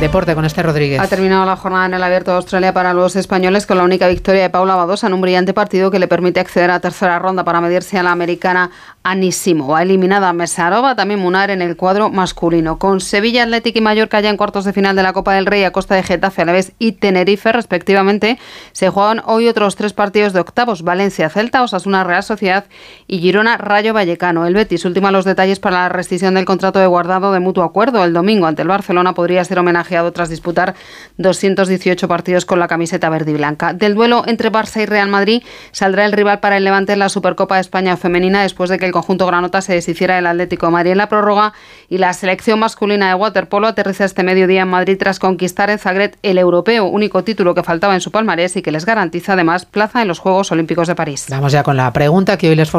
deporte con este Rodríguez. Ha terminado la jornada en el Abierto de Australia para los españoles con la única victoria de Paula Badosa en un brillante partido que le permite acceder a tercera ronda para medirse a la americana Anisimo. Ha eliminado a Mesarova, también Munar en el cuadro masculino. Con Sevilla, Atlético y Mallorca ya en cuartos de final de la Copa del Rey a costa de Getafe, vez y Tenerife, respectivamente, se juegan hoy otros tres partidos de octavos: Valencia, Celta, Osasuna, Real Sociedad y Girona, Rayo Vallecano. El Betis última los detalles para la rescisión del contrato de guardado de mutuo acuerdo el domingo ante el Barcelona podría ser homenajeado tras disputar 218 partidos con la camiseta verde y blanca. Del duelo entre Barça y Real Madrid saldrá el rival para el Levante en la Supercopa de España femenina después de que el conjunto granota se deshiciera del Atlético de Madrid en la prórroga y la selección masculina de waterpolo aterriza este mediodía en Madrid tras conquistar en Zagreb el europeo, único título que faltaba en su palmarés y que les garantiza además plaza en los Juegos Olímpicos de París. Vamos ya con la pregunta que hoy les formulamos